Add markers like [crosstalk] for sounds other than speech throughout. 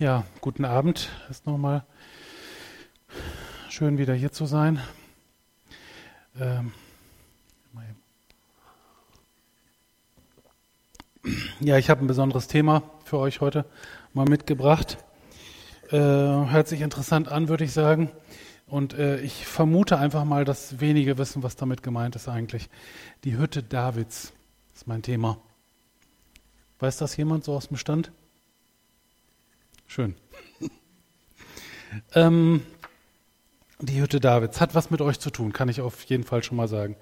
Ja, guten Abend. Ist nochmal schön wieder hier zu sein. Ähm, ja, ich habe ein besonderes Thema für euch heute mal mitgebracht. Äh, hört sich interessant an, würde ich sagen. Und äh, ich vermute einfach mal, dass wenige wissen, was damit gemeint ist eigentlich. Die Hütte Davids ist mein Thema. Weiß das jemand so aus dem Stand? Schön. [laughs] ähm, die Hütte Davids hat was mit euch zu tun, kann ich auf jeden Fall schon mal sagen.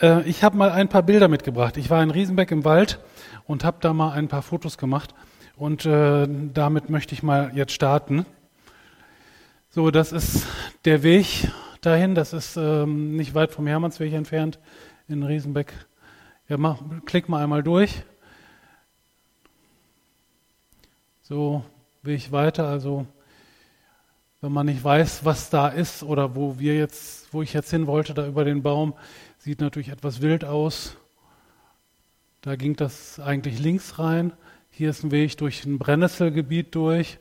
Äh, ich habe mal ein paar Bilder mitgebracht. Ich war in Riesenbeck im Wald und habe da mal ein paar Fotos gemacht. Und äh, damit möchte ich mal jetzt starten. So, das ist der Weg dahin. Das ist ähm, nicht weit vom Hermannsweg entfernt in Riesenbeck. Ja, mach, klick mal einmal durch. So, Weg weiter. Also wenn man nicht weiß, was da ist oder wo wir jetzt, wo ich jetzt hin wollte, da über den Baum, sieht natürlich etwas wild aus. Da ging das eigentlich links rein. Hier ist ein Weg durch ein Brennnesselgebiet durch.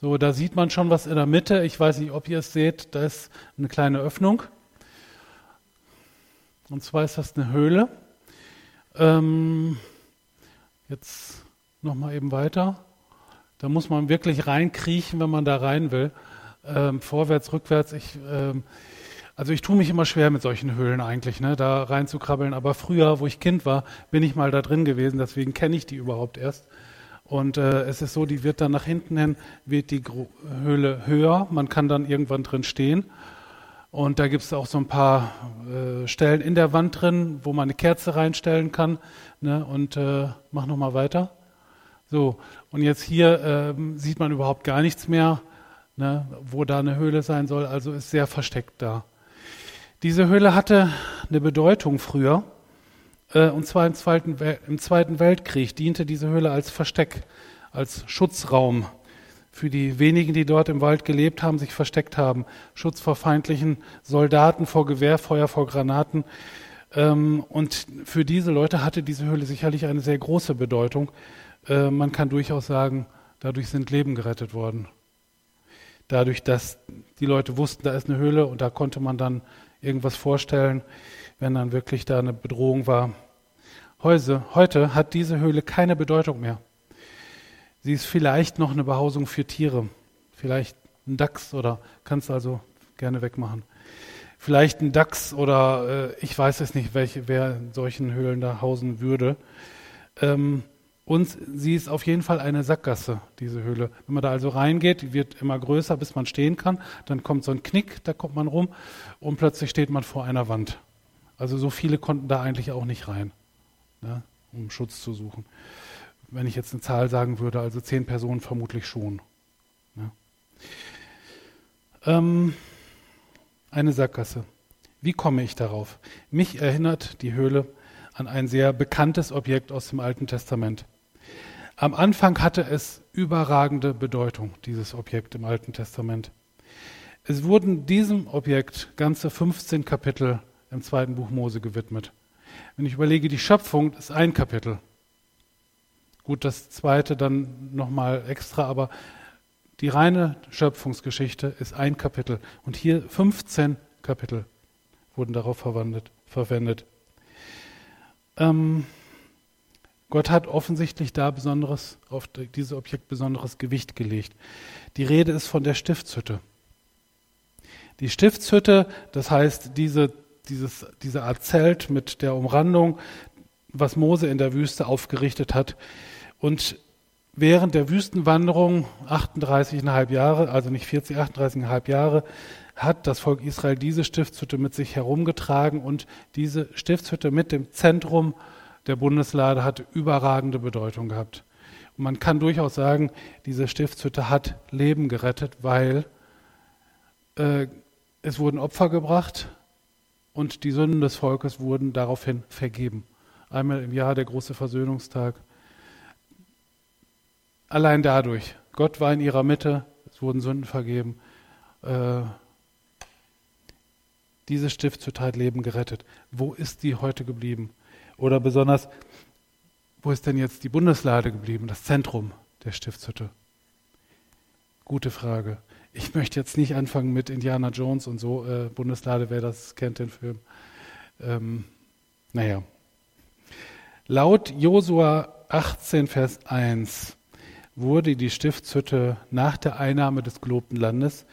So, da sieht man schon was in der Mitte. Ich weiß nicht, ob ihr es seht. Da ist eine kleine Öffnung. Und zwar ist das eine Höhle. Ähm, jetzt nochmal eben weiter. Da muss man wirklich reinkriechen, wenn man da rein will. Ähm, vorwärts, rückwärts. Ich, ähm, also ich tue mich immer schwer mit solchen Höhlen eigentlich, ne, da reinzukrabbeln. Aber früher, wo ich Kind war, bin ich mal da drin gewesen. Deswegen kenne ich die überhaupt erst. Und äh, es ist so, die wird dann nach hinten hin, wird die Gro Höhle höher. Man kann dann irgendwann drin stehen. Und da gibt es auch so ein paar äh, Stellen in der Wand drin, wo man eine Kerze reinstellen kann. Ne? Und äh, mach nochmal weiter. So, und jetzt hier ähm, sieht man überhaupt gar nichts mehr, ne, wo da eine Höhle sein soll, also ist sehr versteckt da. Diese Höhle hatte eine Bedeutung früher, äh, und zwar im Zweiten, im Zweiten Weltkrieg diente diese Höhle als Versteck, als Schutzraum für die wenigen, die dort im Wald gelebt haben, sich versteckt haben. Schutz vor feindlichen Soldaten, vor Gewehrfeuer, vor Granaten. Ähm, und für diese Leute hatte diese Höhle sicherlich eine sehr große Bedeutung. Äh, man kann durchaus sagen, dadurch sind Leben gerettet worden. Dadurch, dass die Leute wussten, da ist eine Höhle und da konnte man dann irgendwas vorstellen, wenn dann wirklich da eine Bedrohung war. Heute, heute hat diese Höhle keine Bedeutung mehr. Sie ist vielleicht noch eine Behausung für Tiere, vielleicht ein Dachs oder kannst also gerne wegmachen. Vielleicht ein Dachs oder äh, ich weiß es nicht, welche, wer in solchen Höhlen da hausen würde. Ähm, und sie ist auf jeden Fall eine Sackgasse, diese Höhle. Wenn man da also reingeht, wird immer größer, bis man stehen kann. Dann kommt so ein Knick, da kommt man rum und plötzlich steht man vor einer Wand. Also so viele konnten da eigentlich auch nicht rein, ne, um Schutz zu suchen. Wenn ich jetzt eine Zahl sagen würde, also zehn Personen vermutlich schon. Ne. Ähm, eine Sackgasse. Wie komme ich darauf? Mich erinnert die Höhle an ein sehr bekanntes Objekt aus dem Alten Testament. Am Anfang hatte es überragende Bedeutung, dieses Objekt im Alten Testament. Es wurden diesem Objekt ganze 15 Kapitel im zweiten Buch Mose gewidmet. Wenn ich überlege, die Schöpfung ist ein Kapitel. Gut, das zweite dann nochmal extra, aber die reine Schöpfungsgeschichte ist ein Kapitel. Und hier 15 Kapitel wurden darauf verwendet. Ähm, Gott hat offensichtlich da besonderes, auf dieses Objekt besonderes Gewicht gelegt. Die Rede ist von der Stiftshütte. Die Stiftshütte, das heißt diese, dieses, diese Art Zelt mit der Umrandung, was Mose in der Wüste aufgerichtet hat. Und während der Wüstenwanderung, 38,5 Jahre, also nicht 40, 38,5 Jahre, hat das Volk Israel diese Stiftshütte mit sich herumgetragen und diese Stiftshütte mit dem Zentrum der Bundeslade hat überragende Bedeutung gehabt. Und man kann durchaus sagen, diese Stiftshütte hat Leben gerettet, weil äh, es wurden Opfer gebracht und die Sünden des Volkes wurden daraufhin vergeben. Einmal im Jahr der große Versöhnungstag. Allein dadurch. Gott war in ihrer Mitte, es wurden Sünden vergeben. Äh, diese Stiftshütte hat Leben gerettet. Wo ist die heute geblieben? Oder besonders, wo ist denn jetzt die Bundeslade geblieben, das Zentrum der Stiftshütte? Gute Frage. Ich möchte jetzt nicht anfangen mit Indiana Jones und so, äh, Bundeslade, wer das kennt, den Film. Ähm, naja. Laut Josua 18, Vers 1 wurde die Stiftshütte nach der Einnahme des gelobten Landes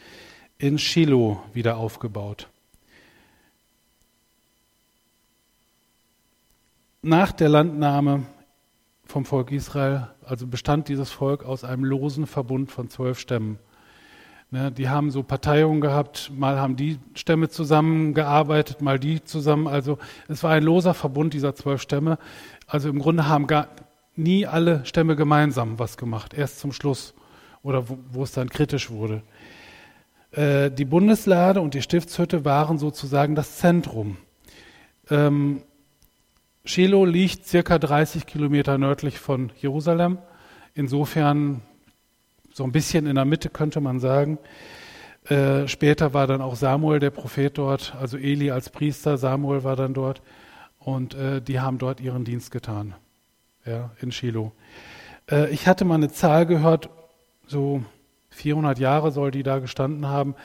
in Shiloh wieder aufgebaut. Nach der Landnahme vom Volk Israel, also bestand dieses Volk aus einem losen Verbund von zwölf Stämmen. Ne, die haben so Parteiungen gehabt, mal haben die Stämme zusammengearbeitet, mal die zusammen. Also es war ein loser Verbund dieser zwölf Stämme. Also im Grunde haben gar nie alle Stämme gemeinsam was gemacht, erst zum Schluss oder wo, wo es dann kritisch wurde. Äh, die Bundeslade und die Stiftshütte waren sozusagen das Zentrum. Ähm, Shiloh liegt circa 30 Kilometer nördlich von Jerusalem. Insofern so ein bisschen in der Mitte könnte man sagen. Äh, später war dann auch Samuel der Prophet dort, also Eli als Priester, Samuel war dann dort und äh, die haben dort ihren Dienst getan, ja, in Shiloh. Äh, ich hatte mal eine Zahl gehört, so 400 Jahre soll die da gestanden haben.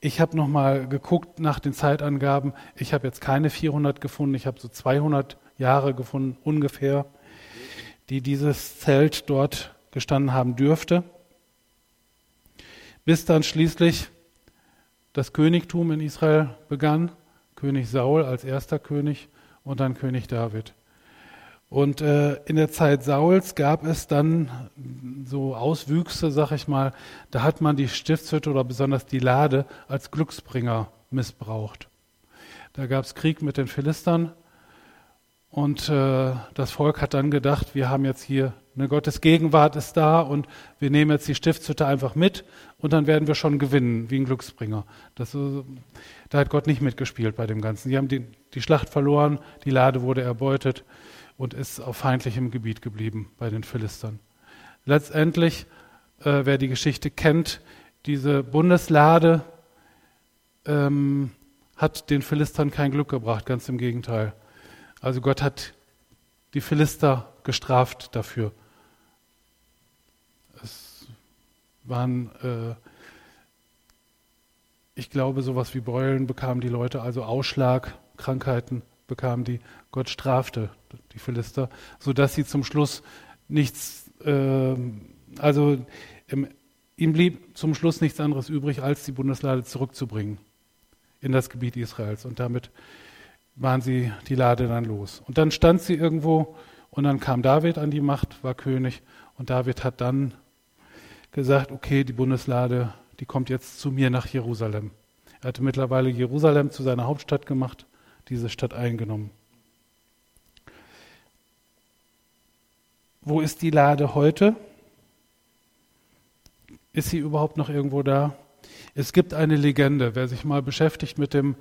Ich habe nochmal geguckt nach den Zeitangaben. Ich habe jetzt keine 400 gefunden, ich habe so 200 Jahre gefunden, ungefähr, die dieses Zelt dort gestanden haben dürfte. Bis dann schließlich das Königtum in Israel begann, König Saul als erster König und dann König David. Und äh, in der Zeit Sauls gab es dann so Auswüchse, sag ich mal, da hat man die Stiftshütte oder besonders die Lade als Glücksbringer missbraucht. Da gab es Krieg mit den Philistern und äh, das Volk hat dann gedacht, wir haben jetzt hier eine Gottes Gegenwart ist da und wir nehmen jetzt die Stiftshütte einfach mit und dann werden wir schon gewinnen, wie ein Glücksbringer. Das, äh, da hat Gott nicht mitgespielt bei dem Ganzen. Sie haben die, die Schlacht verloren, die Lade wurde erbeutet und ist auf feindlichem Gebiet geblieben bei den Philistern. Letztendlich, äh, wer die Geschichte kennt, diese Bundeslade ähm, hat den Philistern kein Glück gebracht, ganz im Gegenteil. Also Gott hat die Philister gestraft dafür. Es waren, äh, ich glaube, sowas wie Beulen bekamen die Leute, also Ausschlag, Krankheiten bekamen die. Gott strafte die Philister, sodass sie zum Schluss nichts, äh, also im, ihm blieb zum Schluss nichts anderes übrig, als die Bundeslade zurückzubringen in das Gebiet Israels. Und damit waren sie die Lade dann los. Und dann stand sie irgendwo und dann kam David an die Macht, war König und David hat dann gesagt, okay, die Bundeslade, die kommt jetzt zu mir nach Jerusalem. Er hatte mittlerweile Jerusalem zu seiner Hauptstadt gemacht, diese Stadt eingenommen. Wo ist die Lade heute? Ist sie überhaupt noch irgendwo da? Es gibt eine Legende, wer sich mal beschäftigt mit dem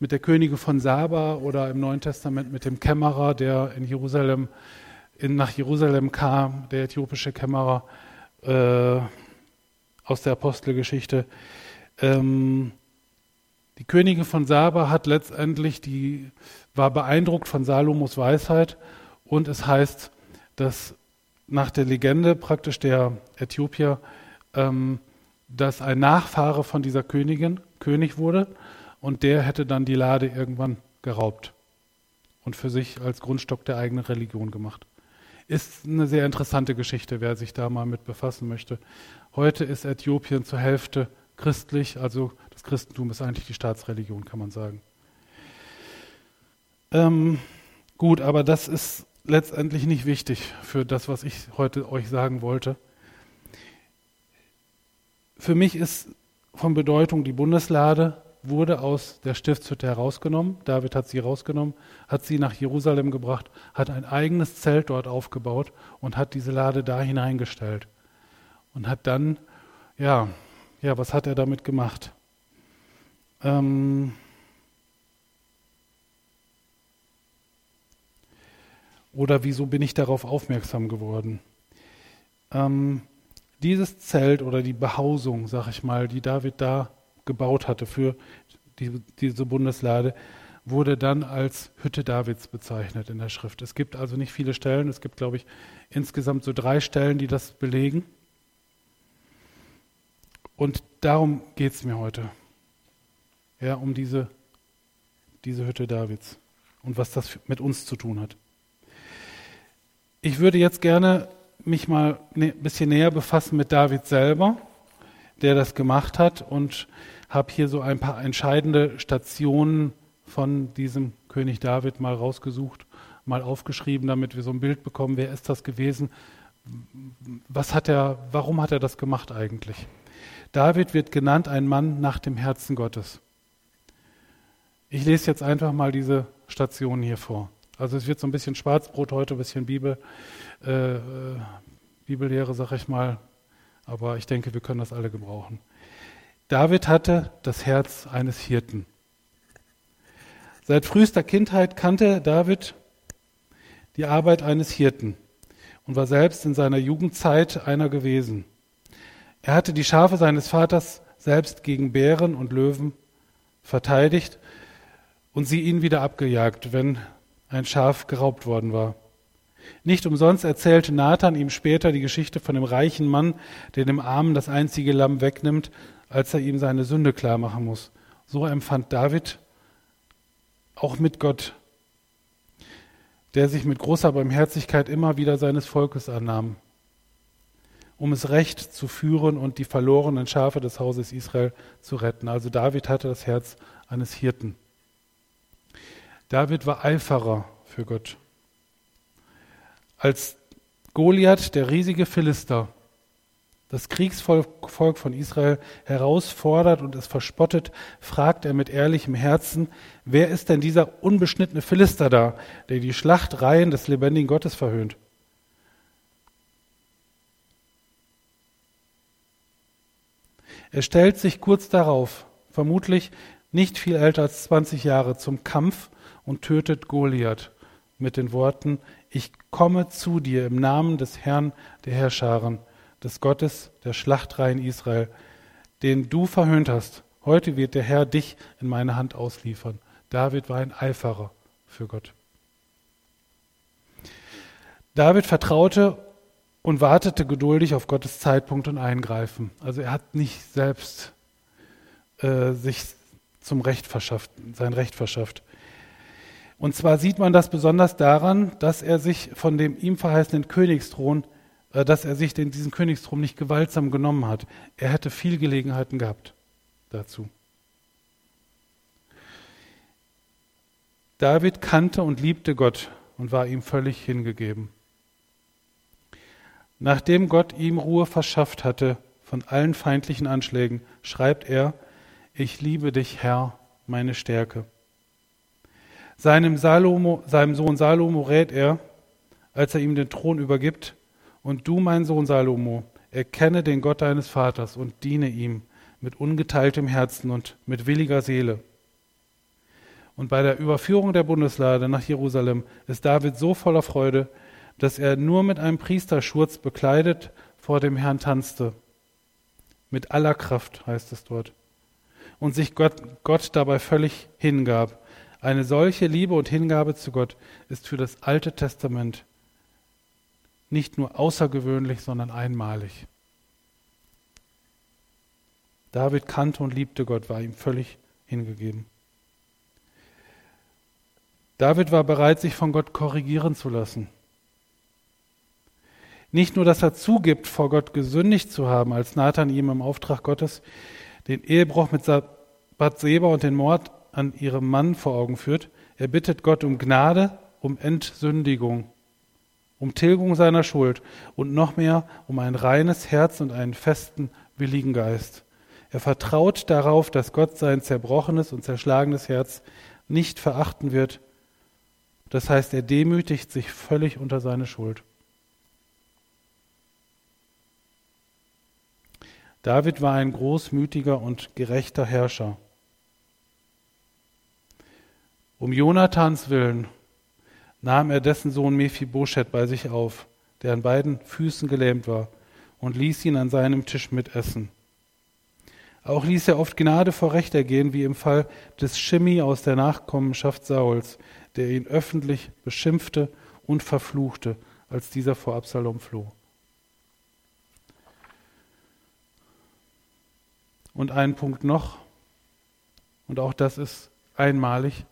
mit der Könige von Saba oder im Neuen Testament mit dem Kämmerer, der in Jerusalem, in, nach Jerusalem kam, der äthiopische Kämmerer äh, aus der Apostelgeschichte. Ähm, die Königin von Saba hat letztendlich die, war beeindruckt von Salomos Weisheit und es heißt, dass nach der Legende praktisch der Äthiopier, ähm, dass ein Nachfahre von dieser Königin König wurde und der hätte dann die Lade irgendwann geraubt und für sich als Grundstock der eigenen Religion gemacht. Ist eine sehr interessante Geschichte, wer sich da mal mit befassen möchte. Heute ist Äthiopien zur Hälfte christlich, also das Christentum ist eigentlich die Staatsreligion, kann man sagen. Ähm, gut, aber das ist letztendlich nicht wichtig für das, was ich heute euch sagen wollte. Für mich ist von Bedeutung die Bundeslade wurde aus der Stiftshütte herausgenommen. David hat sie rausgenommen, hat sie nach Jerusalem gebracht, hat ein eigenes Zelt dort aufgebaut und hat diese Lade da hineingestellt. Und hat dann, ja, ja, was hat er damit gemacht? Ähm, oder wieso bin ich darauf aufmerksam geworden? Ähm, dieses Zelt oder die Behausung, sag ich mal, die David da gebaut hatte für die, diese Bundeslade, wurde dann als Hütte Davids bezeichnet in der Schrift. Es gibt also nicht viele Stellen, es gibt, glaube ich, insgesamt so drei Stellen, die das belegen. Und darum geht es mir heute. Ja, um diese, diese Hütte Davids und was das mit uns zu tun hat. Ich würde jetzt gerne mich mal ein ne, bisschen näher befassen mit David selber, der das gemacht hat und habe hier so ein paar entscheidende Stationen von diesem König David mal rausgesucht, mal aufgeschrieben, damit wir so ein Bild bekommen, wer ist das gewesen, was hat er, warum hat er das gemacht eigentlich? David wird genannt ein Mann nach dem Herzen Gottes. Ich lese jetzt einfach mal diese Stationen hier vor. Also es wird so ein bisschen Schwarzbrot heute, ein bisschen Bibel, äh, äh Bibellehre, sag ich mal, aber ich denke, wir können das alle gebrauchen. David hatte das Herz eines Hirten. Seit frühester Kindheit kannte David die Arbeit eines Hirten und war selbst in seiner Jugendzeit einer gewesen. Er hatte die Schafe seines Vaters selbst gegen Bären und Löwen verteidigt und sie ihn wieder abgejagt, wenn ein Schaf geraubt worden war. Nicht umsonst erzählte Nathan ihm später die Geschichte von dem reichen Mann, der dem Armen das einzige Lamm wegnimmt als er ihm seine Sünde klar machen muss. So empfand David auch mit Gott, der sich mit großer Barmherzigkeit immer wieder seines Volkes annahm, um es recht zu führen und die verlorenen Schafe des Hauses Israel zu retten. Also David hatte das Herz eines Hirten. David war Eiferer für Gott. Als Goliath, der riesige Philister, das Kriegsvolk von Israel herausfordert und es verspottet, fragt er mit ehrlichem Herzen, wer ist denn dieser unbeschnittene Philister da, der die Schlachtreihen des lebendigen Gottes verhöhnt? Er stellt sich kurz darauf, vermutlich nicht viel älter als 20 Jahre, zum Kampf und tötet Goliath mit den Worten, ich komme zu dir im Namen des Herrn der Herrscharen des Gottes der Schlachtreihen Israel, den du verhöhnt hast. Heute wird der Herr dich in meine Hand ausliefern. David war ein Eiferer für Gott. David vertraute und wartete geduldig auf Gottes Zeitpunkt und Eingreifen. Also er hat nicht selbst äh, sich zum Recht verschafft, sein Recht verschafft. Und zwar sieht man das besonders daran, dass er sich von dem ihm verheißenen Königsthron dass er sich den, diesen Königsthron nicht gewaltsam genommen hat. Er hätte viel Gelegenheiten gehabt dazu. David kannte und liebte Gott und war ihm völlig hingegeben. Nachdem Gott ihm Ruhe verschafft hatte von allen feindlichen Anschlägen, schreibt er, ich liebe dich, Herr, meine Stärke. Seinem, Salomo, seinem Sohn Salomo rät er, als er ihm den Thron übergibt, und du, mein Sohn Salomo, erkenne den Gott deines Vaters und diene ihm mit ungeteiltem Herzen und mit williger Seele. Und bei der Überführung der Bundeslade nach Jerusalem ist David so voller Freude, dass er nur mit einem Priesterschurz bekleidet vor dem Herrn tanzte. Mit aller Kraft heißt es dort. Und sich Gott, Gott dabei völlig hingab. Eine solche Liebe und Hingabe zu Gott ist für das Alte Testament nicht nur außergewöhnlich, sondern einmalig. David kannte und liebte Gott, war ihm völlig hingegeben. David war bereit, sich von Gott korrigieren zu lassen. Nicht nur, dass er zugibt, vor Gott gesündigt zu haben, als Nathan ihm im Auftrag Gottes den Ehebruch mit Bathseba und den Mord an ihrem Mann vor Augen führt, er bittet Gott um Gnade, um Entsündigung um Tilgung seiner Schuld und noch mehr um ein reines Herz und einen festen, willigen Geist. Er vertraut darauf, dass Gott sein zerbrochenes und zerschlagenes Herz nicht verachten wird. Das heißt, er demütigt sich völlig unter seine Schuld. David war ein großmütiger und gerechter Herrscher. Um Jonathans willen nahm er dessen Sohn Mephibosheth bei sich auf, der an beiden Füßen gelähmt war, und ließ ihn an seinem Tisch mitessen. Auch ließ er oft Gnade vor Recht ergehen, wie im Fall des Schimmi aus der Nachkommenschaft Sauls, der ihn öffentlich beschimpfte und verfluchte, als dieser vor Absalom floh. Und ein Punkt noch, und auch das ist einmalig.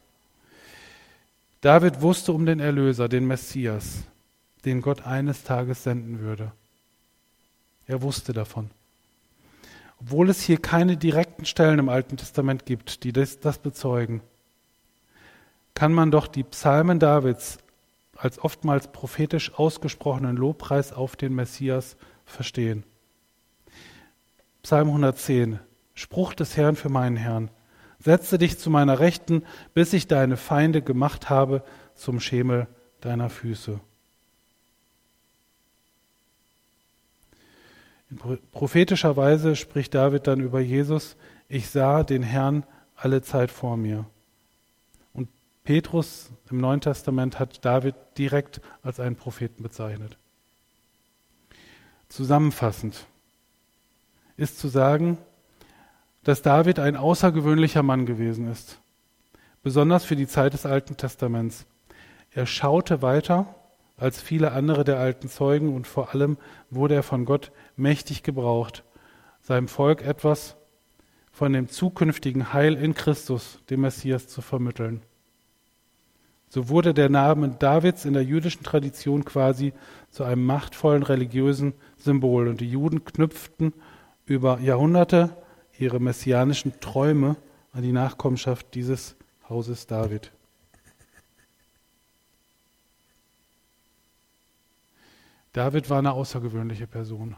David wusste um den Erlöser, den Messias, den Gott eines Tages senden würde. Er wusste davon. Obwohl es hier keine direkten Stellen im Alten Testament gibt, die das, das bezeugen, kann man doch die Psalmen Davids als oftmals prophetisch ausgesprochenen Lobpreis auf den Messias verstehen. Psalm 110, Spruch des Herrn für meinen Herrn. Setze dich zu meiner Rechten, bis ich deine Feinde gemacht habe zum Schemel deiner Füße. In prophetischer Weise spricht David dann über Jesus, ich sah den Herrn alle Zeit vor mir. Und Petrus im Neuen Testament hat David direkt als einen Propheten bezeichnet. Zusammenfassend ist zu sagen, dass David ein außergewöhnlicher Mann gewesen ist, besonders für die Zeit des Alten Testaments. Er schaute weiter als viele andere der alten Zeugen und vor allem wurde er von Gott mächtig gebraucht, seinem Volk etwas von dem zukünftigen Heil in Christus, dem Messias, zu vermitteln. So wurde der Name Davids in der jüdischen Tradition quasi zu einem machtvollen religiösen Symbol und die Juden knüpften über Jahrhunderte ihre messianischen Träume an die Nachkommenschaft dieses Hauses David. David war eine außergewöhnliche Person.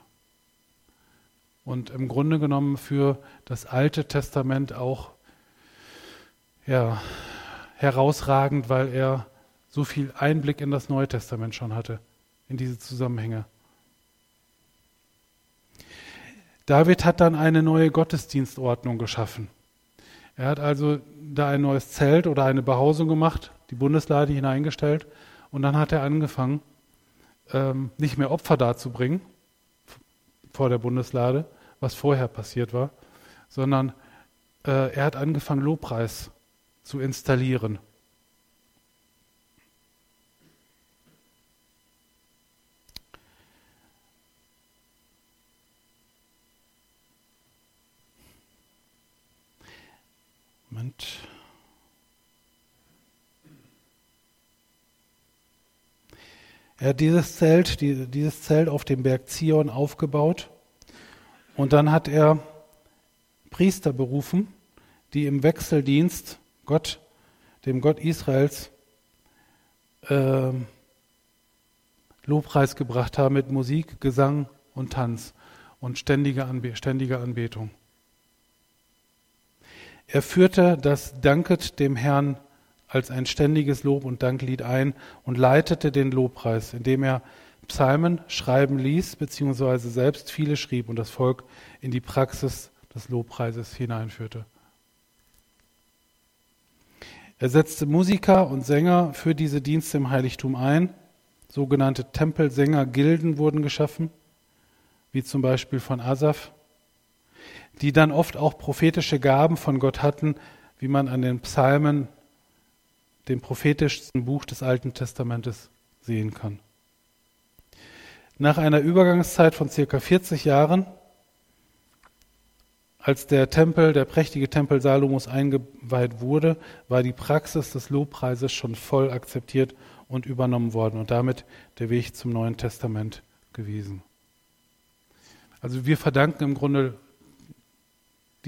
Und im Grunde genommen für das Alte Testament auch ja, herausragend, weil er so viel Einblick in das Neue Testament schon hatte, in diese Zusammenhänge. David hat dann eine neue Gottesdienstordnung geschaffen. Er hat also da ein neues Zelt oder eine Behausung gemacht, die Bundeslade hineingestellt und dann hat er angefangen, ähm, nicht mehr Opfer darzubringen vor der Bundeslade, was vorher passiert war, sondern äh, er hat angefangen, Lobpreis zu installieren. Moment. Er hat dieses Zelt, dieses Zelt auf dem Berg Zion aufgebaut und dann hat er Priester berufen, die im Wechseldienst Gott, dem Gott Israels, äh, Lobpreis gebracht haben mit Musik, Gesang und Tanz und ständiger Anbe ständige Anbetung. Er führte das Danket dem Herrn als ein ständiges Lob und Danklied ein und leitete den Lobpreis, indem er Psalmen schreiben ließ, beziehungsweise selbst viele schrieb und das Volk in die Praxis des Lobpreises hineinführte. Er setzte Musiker und Sänger für diese Dienste im Heiligtum ein. Sogenannte Tempelsängergilden wurden geschaffen, wie zum Beispiel von Asaf, die dann oft auch prophetische Gaben von Gott hatten, wie man an den Psalmen dem prophetischsten Buch des Alten Testamentes sehen kann. Nach einer Übergangszeit von circa 40 Jahren, als der Tempel, der prächtige Tempel Salomos eingeweiht wurde, war die Praxis des Lobpreises schon voll akzeptiert und übernommen worden und damit der Weg zum Neuen Testament gewesen. Also wir verdanken im Grunde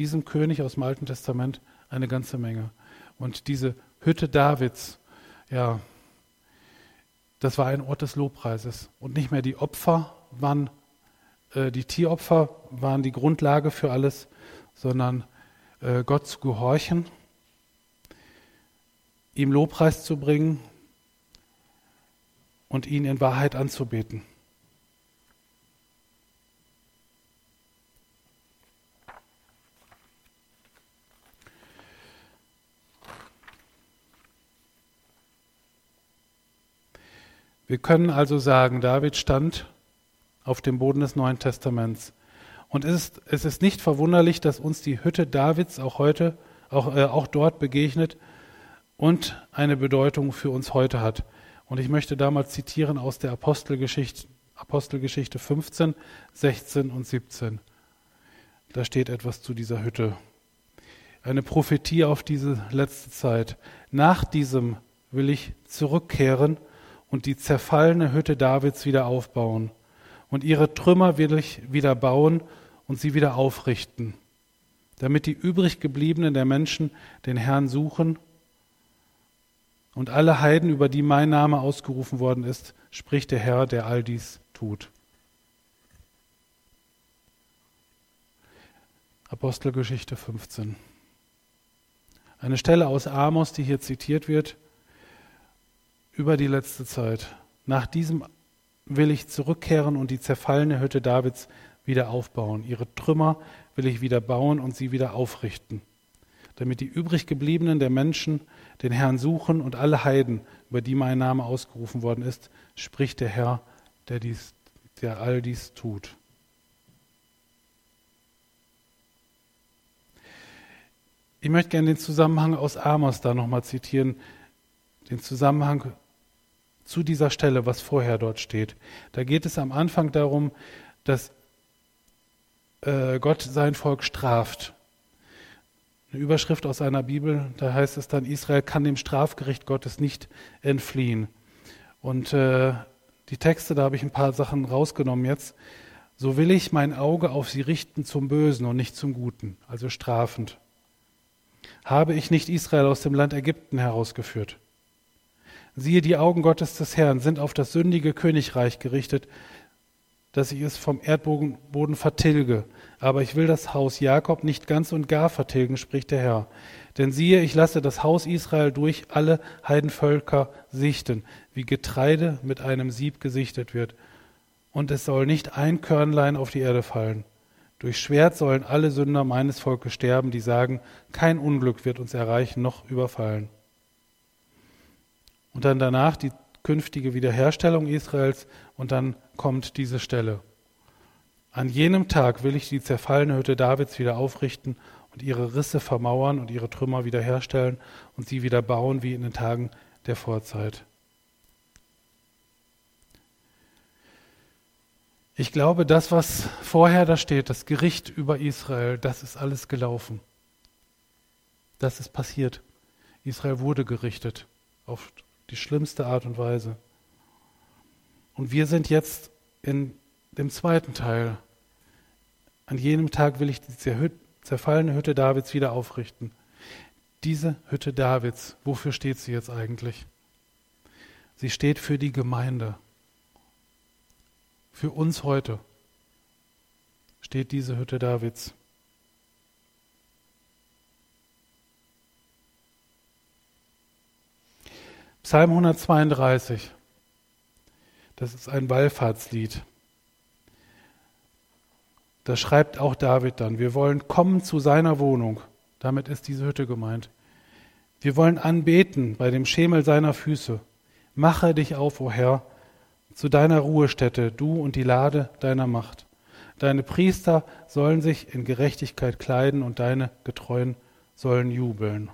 diesem König aus dem Alten Testament eine ganze Menge. Und diese Hütte Davids, ja, das war ein Ort des Lobpreises. Und nicht mehr die Opfer waren, äh, die Tieropfer waren die Grundlage für alles, sondern äh, Gott zu gehorchen, ihm Lobpreis zu bringen und ihn in Wahrheit anzubeten. Wir können also sagen, David stand auf dem Boden des Neuen Testaments Und es ist, es ist nicht verwunderlich, dass uns die Hütte Davids auch heute, auch, äh, auch dort begegnet und eine Bedeutung für uns heute hat. Und ich möchte da mal zitieren aus der Apostelgeschichte, Apostelgeschichte 15, 16 und 17. Da steht etwas zu dieser Hütte. Eine Prophetie auf diese letzte Zeit. Nach diesem will ich zurückkehren und die zerfallene Hütte Davids wieder aufbauen. Und ihre Trümmer will ich wieder bauen und sie wieder aufrichten, damit die übrig gebliebenen der Menschen den Herrn suchen und alle Heiden, über die mein Name ausgerufen worden ist, spricht der Herr, der all dies tut. Apostelgeschichte 15. Eine Stelle aus Amos, die hier zitiert wird, über die letzte Zeit. Nach diesem will ich zurückkehren und die zerfallene Hütte Davids wieder aufbauen. Ihre Trümmer will ich wieder bauen und sie wieder aufrichten, damit die übrig gebliebenen der Menschen den Herrn suchen und alle Heiden, über die mein Name ausgerufen worden ist, spricht der Herr, der, dies, der all dies tut. Ich möchte gerne den Zusammenhang aus Amos da nochmal zitieren, den Zusammenhang zu dieser Stelle, was vorher dort steht. Da geht es am Anfang darum, dass äh, Gott sein Volk straft. Eine Überschrift aus einer Bibel, da heißt es dann, Israel kann dem Strafgericht Gottes nicht entfliehen. Und äh, die Texte, da habe ich ein paar Sachen rausgenommen jetzt. So will ich mein Auge auf sie richten zum Bösen und nicht zum Guten, also strafend. Habe ich nicht Israel aus dem Land Ägypten herausgeführt? Siehe, die Augen Gottes des Herrn sind auf das sündige Königreich gerichtet, dass ich es vom Erdboden vertilge. Aber ich will das Haus Jakob nicht ganz und gar vertilgen, spricht der Herr. Denn siehe, ich lasse das Haus Israel durch alle Heidenvölker sichten, wie Getreide mit einem Sieb gesichtet wird. Und es soll nicht ein Körnlein auf die Erde fallen. Durch Schwert sollen alle Sünder meines Volkes sterben, die sagen, kein Unglück wird uns erreichen noch überfallen. Und dann danach die künftige Wiederherstellung Israels und dann kommt diese Stelle. An jenem Tag will ich die zerfallene Hütte Davids wieder aufrichten und ihre Risse vermauern und ihre Trümmer wiederherstellen und sie wieder bauen wie in den Tagen der Vorzeit. Ich glaube, das, was vorher da steht, das Gericht über Israel, das ist alles gelaufen. Das ist passiert. Israel wurde gerichtet auf die schlimmste Art und Weise. Und wir sind jetzt in dem zweiten Teil. An jenem Tag will ich die zerfallene Hütte Davids wieder aufrichten. Diese Hütte Davids, wofür steht sie jetzt eigentlich? Sie steht für die Gemeinde. Für uns heute steht diese Hütte Davids. Psalm 132, das ist ein Wallfahrtslied. Da schreibt auch David dann, wir wollen kommen zu seiner Wohnung. Damit ist diese Hütte gemeint. Wir wollen anbeten bei dem Schemel seiner Füße. Mache dich auf, o oh Herr, zu deiner Ruhestätte, du und die Lade deiner Macht. Deine Priester sollen sich in Gerechtigkeit kleiden und deine Getreuen sollen jubeln.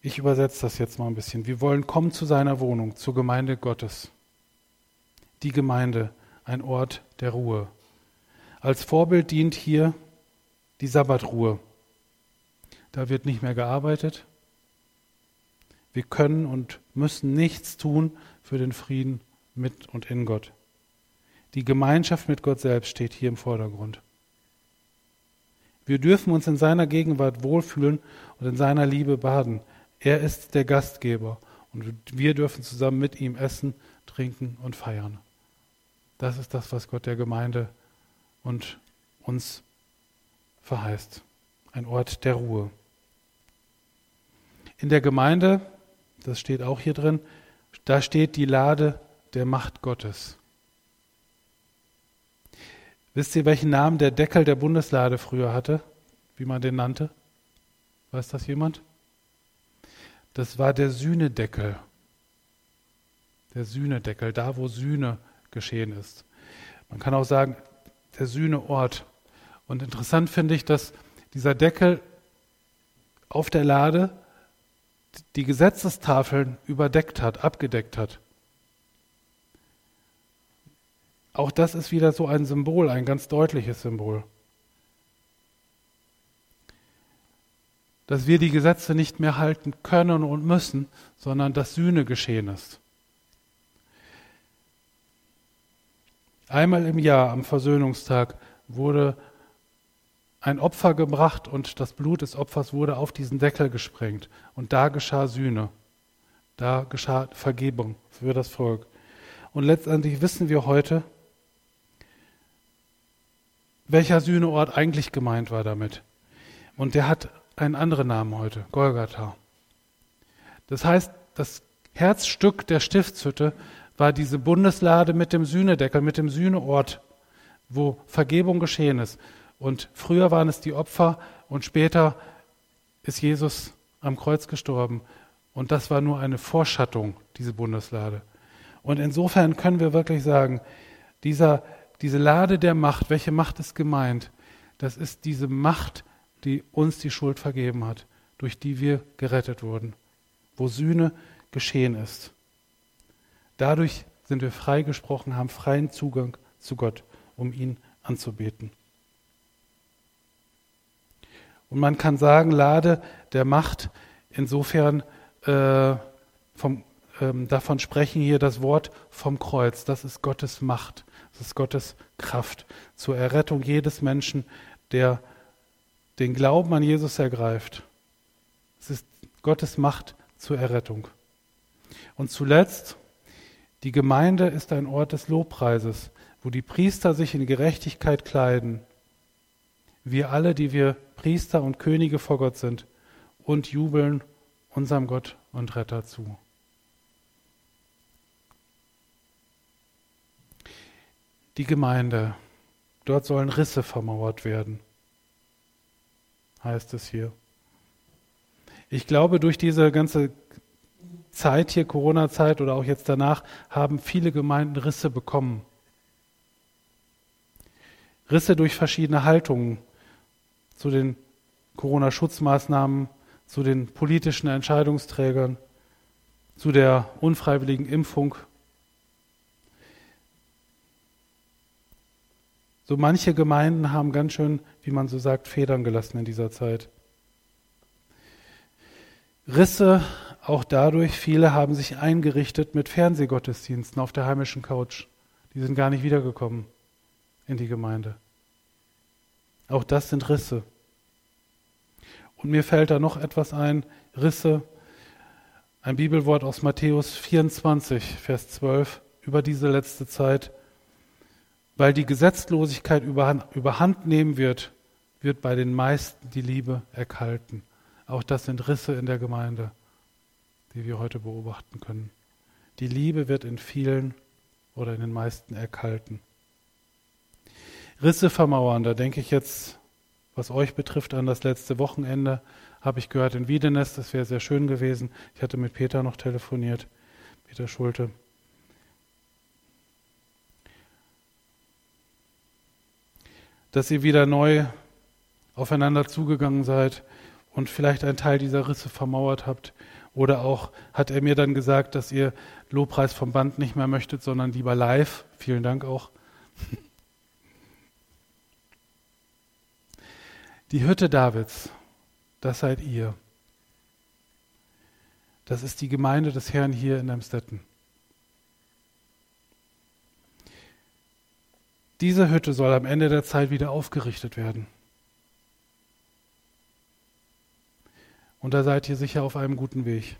Ich übersetze das jetzt mal ein bisschen. Wir wollen kommen zu seiner Wohnung, zur Gemeinde Gottes. Die Gemeinde, ein Ort der Ruhe. Als Vorbild dient hier die Sabbatruhe. Da wird nicht mehr gearbeitet, wir können und müssen nichts tun für den Frieden mit und in Gott. Die Gemeinschaft mit Gott selbst steht hier im Vordergrund. Wir dürfen uns in seiner Gegenwart wohlfühlen und in seiner Liebe baden. Er ist der Gastgeber und wir dürfen zusammen mit ihm essen, trinken und feiern. Das ist das, was Gott der Gemeinde und uns verheißt. Ein Ort der Ruhe. In der Gemeinde das steht auch hier drin, da steht die Lade der Macht Gottes. Wisst ihr, welchen Namen der Deckel der Bundeslade früher hatte? Wie man den nannte? Weiß das jemand? Das war der Sühnedeckel. Der Sühnedeckel, da wo Sühne geschehen ist. Man kann auch sagen, der Sühneort. Und interessant finde ich, dass dieser Deckel auf der Lade die Gesetzestafeln überdeckt hat, abgedeckt hat. Auch das ist wieder so ein Symbol, ein ganz deutliches Symbol. Dass wir die Gesetze nicht mehr halten können und müssen, sondern dass Sühne geschehen ist. Einmal im Jahr am Versöhnungstag wurde ein Opfer gebracht und das Blut des Opfers wurde auf diesen Deckel gesprengt. Und da geschah Sühne. Da geschah Vergebung für das Volk. Und letztendlich wissen wir heute, welcher Sühneort eigentlich gemeint war damit. Und der hat einen anderen Namen heute, Golgatha. Das heißt, das Herzstück der Stiftshütte war diese Bundeslade mit dem Sühnedeckel, mit dem Sühneort, wo Vergebung geschehen ist. Und früher waren es die Opfer und später ist Jesus am Kreuz gestorben. Und das war nur eine Vorschattung, diese Bundeslade. Und insofern können wir wirklich sagen, dieser, diese Lade der Macht, welche Macht ist gemeint? Das ist diese Macht, die uns die Schuld vergeben hat, durch die wir gerettet wurden, wo Sühne geschehen ist. Dadurch sind wir freigesprochen, haben freien Zugang zu Gott, um ihn anzubeten. Und man kann sagen, Lade der Macht, insofern äh, vom, ähm, davon sprechen hier das Wort vom Kreuz. Das ist Gottes Macht, das ist Gottes Kraft zur Errettung jedes Menschen, der den Glauben an Jesus ergreift. Es ist Gottes Macht zur Errettung. Und zuletzt, die Gemeinde ist ein Ort des Lobpreises, wo die Priester sich in Gerechtigkeit kleiden. Wir alle, die wir Priester und Könige vor Gott sind, und jubeln unserem Gott und Retter zu. Die Gemeinde, dort sollen Risse vermauert werden, heißt es hier. Ich glaube, durch diese ganze Zeit hier, Corona-Zeit oder auch jetzt danach, haben viele Gemeinden Risse bekommen. Risse durch verschiedene Haltungen zu den Corona-Schutzmaßnahmen, zu den politischen Entscheidungsträgern, zu der unfreiwilligen Impfung. So manche Gemeinden haben ganz schön, wie man so sagt, Federn gelassen in dieser Zeit. Risse auch dadurch, viele haben sich eingerichtet mit Fernsehgottesdiensten auf der heimischen Couch. Die sind gar nicht wiedergekommen in die Gemeinde. Auch das sind Risse. Und mir fällt da noch etwas ein, Risse, ein Bibelwort aus Matthäus 24, Vers 12, über diese letzte Zeit. Weil die Gesetzlosigkeit überhand, nehmen wird, wird bei den meisten die Liebe erkalten. Auch das sind Risse in der Gemeinde, die wir heute beobachten können. Die Liebe wird in vielen oder in den meisten erkalten. Risse vermauern, da denke ich jetzt, was euch betrifft, an das letzte Wochenende, habe ich gehört in Wiedenest, das wäre sehr schön gewesen. Ich hatte mit Peter noch telefoniert, Peter Schulte. Dass ihr wieder neu aufeinander zugegangen seid, und vielleicht einen Teil dieser Risse vermauert habt. Oder auch hat er mir dann gesagt, dass ihr Lobpreis vom Band nicht mehr möchtet, sondern lieber live. Vielen Dank auch. [laughs] Die Hütte Davids, das seid ihr. Das ist die Gemeinde des Herrn hier in Emstetten. Diese Hütte soll am Ende der Zeit wieder aufgerichtet werden. Und da seid ihr sicher auf einem guten Weg.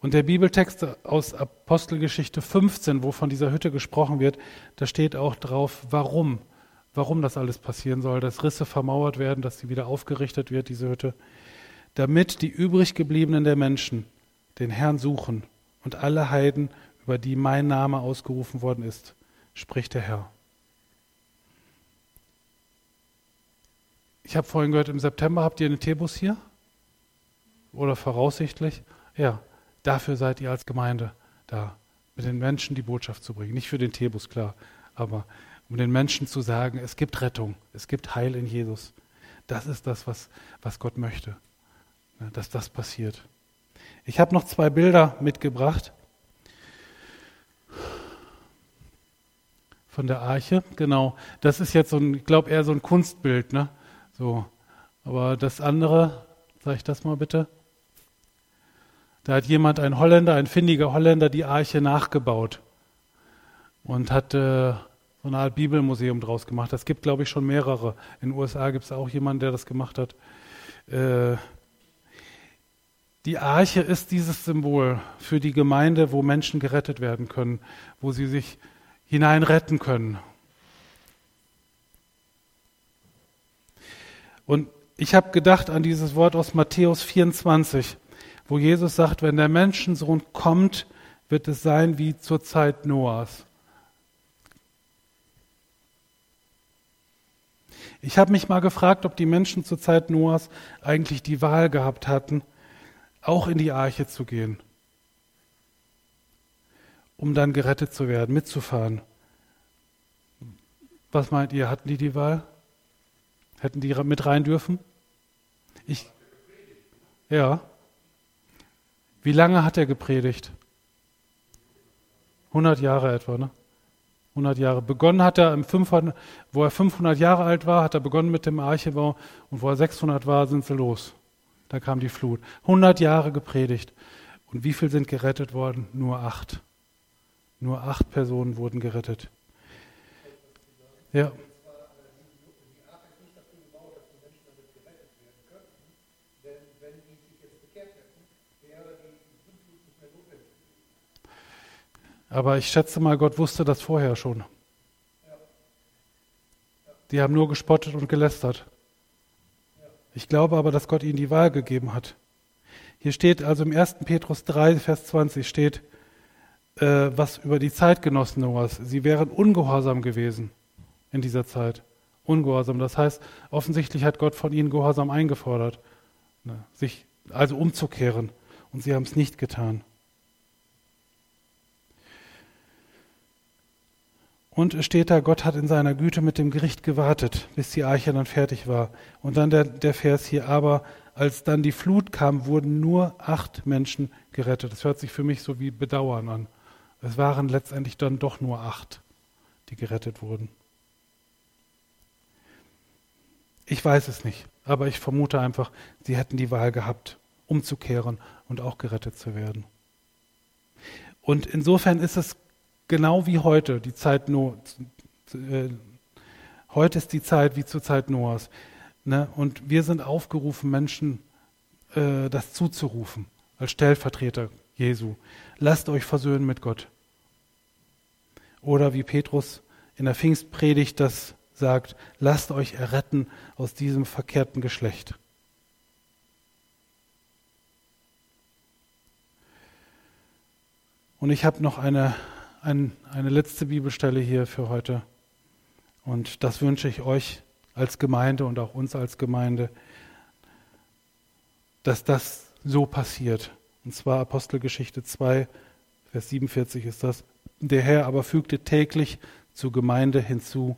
Und der Bibeltext aus Apostelgeschichte 15, wo von dieser Hütte gesprochen wird, da steht auch drauf, warum, warum das alles passieren soll, dass Risse vermauert werden, dass sie wieder aufgerichtet wird, diese Hütte, damit die übrig gebliebenen der Menschen den Herrn suchen und alle Heiden, über die mein Name ausgerufen worden ist, spricht der Herr. Ich habe vorhin gehört, im September habt ihr einen T-Bus hier? Oder voraussichtlich? Ja, Dafür seid ihr als Gemeinde da, mit den Menschen die Botschaft zu bringen. Nicht für den Tebus, klar, aber um den Menschen zu sagen, es gibt Rettung, es gibt Heil in Jesus. Das ist das, was, was Gott möchte, ne, dass das passiert. Ich habe noch zwei Bilder mitgebracht von der Arche. Genau, das ist jetzt so ein, ich glaube eher so ein Kunstbild, ne? So, aber das andere, sag ich das mal bitte? Da hat jemand, ein Holländer, ein findiger Holländer, die Arche nachgebaut und hat äh, so eine Art Bibelmuseum draus gemacht. Das gibt, glaube ich, schon mehrere. In den USA gibt es auch jemanden, der das gemacht hat. Äh, die Arche ist dieses Symbol für die Gemeinde, wo Menschen gerettet werden können, wo sie sich hinein retten können. Und ich habe gedacht an dieses Wort aus Matthäus 24, wo Jesus sagt, wenn der Menschensohn kommt, wird es sein wie zur Zeit Noahs. Ich habe mich mal gefragt, ob die Menschen zur Zeit Noahs eigentlich die Wahl gehabt hatten, auch in die Arche zu gehen, um dann gerettet zu werden, mitzufahren. Was meint ihr, hatten die die Wahl? Hätten die mit rein dürfen? Ich, ja. Wie lange hat er gepredigt? 100 Jahre etwa, ne? 100 Jahre. Begonnen hat er, im 500, wo er 500 Jahre alt war, hat er begonnen mit dem Archebau und wo er 600 war, sind sie los. Da kam die Flut. 100 Jahre gepredigt. Und wie viel sind gerettet worden? Nur acht. Nur acht Personen wurden gerettet. Ja. Aber ich schätze mal, Gott wusste das vorher schon. Die haben nur gespottet und gelästert. Ich glaube aber, dass Gott ihnen die Wahl gegeben hat. Hier steht also im 1. Petrus 3, Vers 20 steht, äh, was über die Zeitgenossen Noahs. Sie wären ungehorsam gewesen in dieser Zeit. Ungehorsam. Das heißt, offensichtlich hat Gott von ihnen Gehorsam eingefordert, ne, sich also umzukehren. Und sie haben es nicht getan. Und es steht da, Gott hat in seiner Güte mit dem Gericht gewartet, bis die Arche dann fertig war. Und dann der, der Vers hier, aber als dann die Flut kam, wurden nur acht Menschen gerettet. Das hört sich für mich so wie Bedauern an. Es waren letztendlich dann doch nur acht, die gerettet wurden. Ich weiß es nicht, aber ich vermute einfach, sie hätten die Wahl gehabt, umzukehren und auch gerettet zu werden. Und insofern ist es genau wie heute, die Zeit no, äh, heute ist die Zeit wie zur Zeit Noahs. Ne? Und wir sind aufgerufen, Menschen äh, das zuzurufen, als Stellvertreter Jesu. Lasst euch versöhnen mit Gott. Oder wie Petrus in der Pfingstpredigt das sagt, lasst euch erretten aus diesem verkehrten Geschlecht. Und ich habe noch eine ein, eine letzte Bibelstelle hier für heute. Und das wünsche ich euch als Gemeinde und auch uns als Gemeinde, dass das so passiert. Und zwar Apostelgeschichte 2, Vers 47 ist das. Der Herr aber fügte täglich zur Gemeinde hinzu,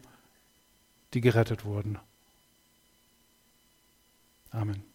die gerettet wurden. Amen.